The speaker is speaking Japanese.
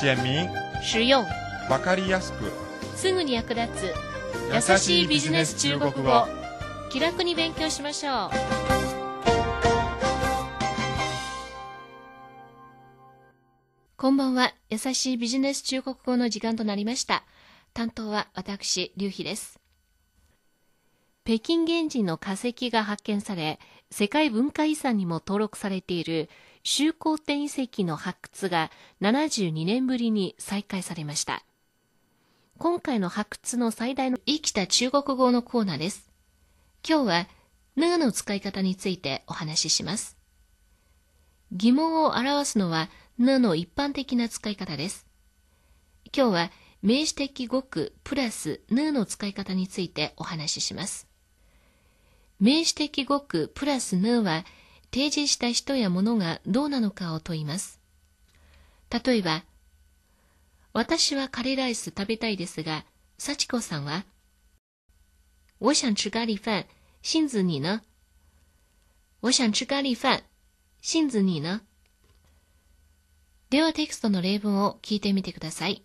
简明、实用、わかりやすく、すぐに役立つ。優しいビジネス中国語。気楽に勉強しましょう。こんばんは。優しいビジネス中国語の時間となりました。担当は私劉飛です北京原人の化石が発見され世界文化遺産にも登録されている周公天遺跡の発掘が72年ぶりに再開されました今回の発掘の最大の生きた中国語のコーナーです今日は、ぬの使い方についてお話しします。疑問を表すのは、ぬの一般的な使い方です。今日は、名詞的語句プラスぬの使い方についてお話しします。名詞的語句プラスぬは、提示した人や物がどうなのかを問います。例えば、私はカレーライス食べたいですが、幸子さんは我想吃咖喱饭，杏子你呢？我想吃咖喱饭，杏子你呢？ではテキストの例文を聞いてみてください。